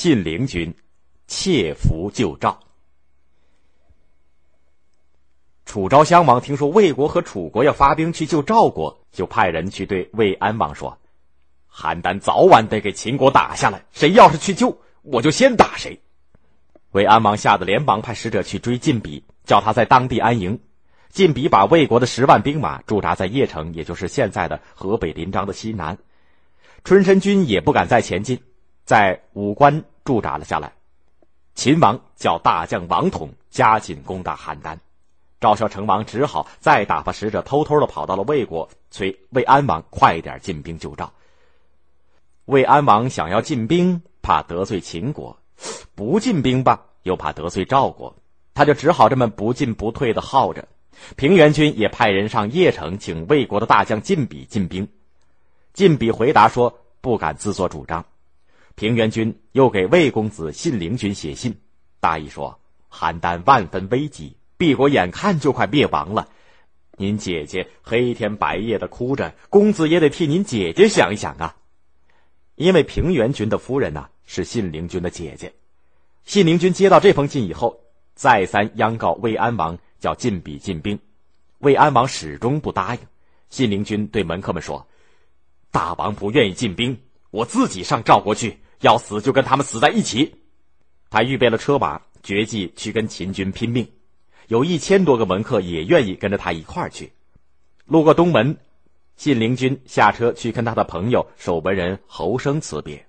信陵君窃符救赵。楚昭襄王听说魏国和楚国要发兵去救赵国，就派人去对魏安王说：“邯郸早晚得给秦国打下来，谁要是去救，我就先打谁。”魏安王吓得连忙派使者去追晋鄙，叫他在当地安营。晋鄙把魏国的十万兵马驻扎在邺城，也就是现在的河北临漳的西南。春申君也不敢再前进，在武关驻扎了下来。秦王叫大将王统加紧攻打邯郸，赵孝成王只好再打发使者偷偷的跑到了魏国，催魏安王快点进兵救赵。魏安王想要进兵，怕得罪秦国；不进兵吧，又怕得罪赵国，他就只好这么不进不退的耗着。平原君也派人上邺城，请魏国的大将晋鄙进兵。晋鄙回答说：“不敢自作主张。”平原君又给魏公子信陵君写信，大意说：“邯郸万分危急，敝国眼看就快灭亡了。您姐姐黑天白夜的哭着，公子也得替您姐姐想一想啊。”因为平原君的夫人呢是信陵君的姐姐。信陵君接到这封信以后，再三央告魏安王。叫晋鄙进兵，魏安王始终不答应。信陵君对门客们说：“大王不愿意进兵，我自己上赵国去，要死就跟他们死在一起。”他预备了车马，决计去跟秦军拼命。有一千多个门客也愿意跟着他一块儿去。路过东门，信陵君下车去跟他的朋友守门人侯生辞别。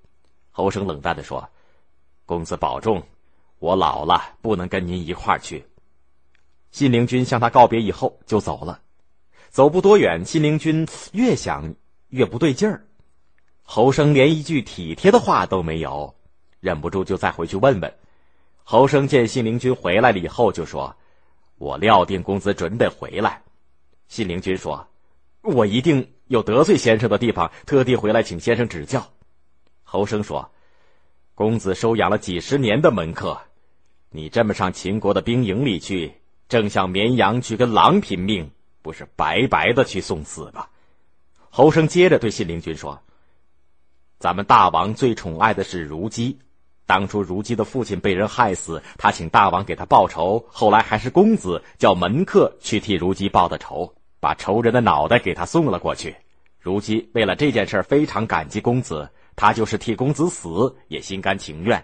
侯生冷淡的说：“公子保重，我老了，不能跟您一块儿去。”信陵君向他告别以后就走了，走不多远，信陵君越想越不对劲儿。侯生连一句体贴的话都没有，忍不住就再回去问问。侯生见信陵君回来了以后，就说：“我料定公子准得回来。”信陵君说：“我一定有得罪先生的地方，特地回来请先生指教。”侯生说：“公子收养了几十年的门客，你这么上秦国的兵营里去。”正像绵羊去跟狼拼命，不是白白的去送死吧？侯生接着对信陵君说：“咱们大王最宠爱的是如姬，当初如姬的父亲被人害死，他请大王给他报仇，后来还是公子叫门客去替如姬报的仇，把仇人的脑袋给他送了过去。如姬为了这件事非常感激公子，他就是替公子死也心甘情愿。”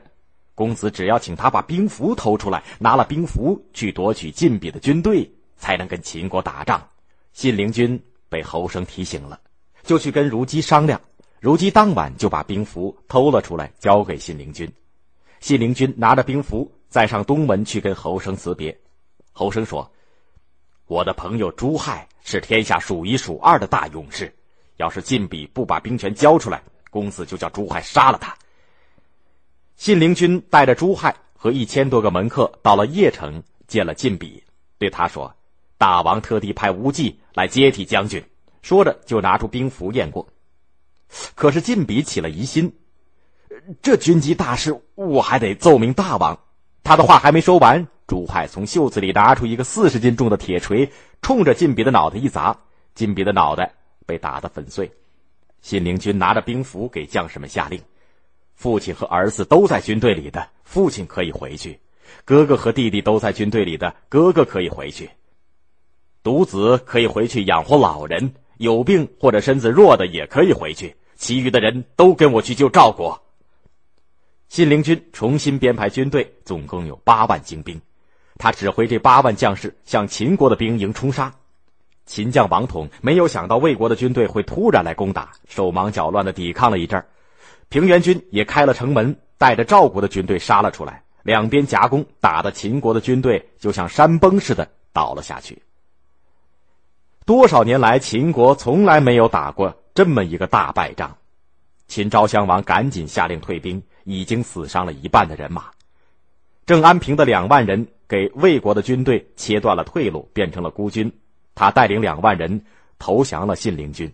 公子只要请他把兵符偷出来，拿了兵符去夺取晋鄙的军队，才能跟秦国打仗。信陵君被侯生提醒了，就去跟如姬商量。如姬当晚就把兵符偷了出来，交给信陵君。信陵君拿着兵符，再上东门去跟侯生辞别。侯生说：“我的朋友朱亥是天下数一数二的大勇士，要是晋鄙不把兵权交出来，公子就叫朱亥杀了他。”信陵君带着朱亥和一千多个门客到了邺城，见了晋鄙，对他说：“大王特地派无忌来接替将军。”说着就拿出兵符验过。可是晋鄙起了疑心，这军机大事，我还得奏明大王。他的话还没说完，朱亥从袖子里拿出一个四十斤重的铁锤，冲着晋鄙的脑袋一砸，晋鄙的脑袋被打得粉碎。信陵君拿着兵符给将士们下令。父亲和儿子都在军队里的，父亲可以回去；哥哥和弟弟都在军队里的，哥哥可以回去。独子可以回去养活老人，有病或者身子弱的也可以回去。其余的人都跟我去救赵国。信陵君重新编排军队，总共有八万精兵，他指挥这八万将士向秦国的兵营冲杀。秦将王统没有想到魏国的军队会突然来攻打，手忙脚乱的抵抗了一阵儿。平原君也开了城门，带着赵国的军队杀了出来，两边夹攻，打的秦国的军队就像山崩似的倒了下去。多少年来，秦国从来没有打过这么一个大败仗。秦昭襄王赶紧下令退兵，已经死伤了一半的人马。郑安平的两万人给魏国的军队切断了退路，变成了孤军。他带领两万人投降了信陵君。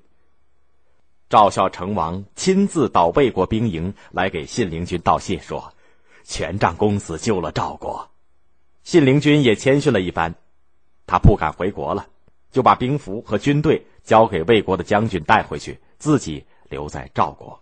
赵孝成王亲自到魏国兵营来给信陵君道谢，说：“全仗公子救了赵国。”信陵君也谦逊了一番，他不敢回国了，就把兵符和军队交给魏国的将军带回去，自己留在赵国。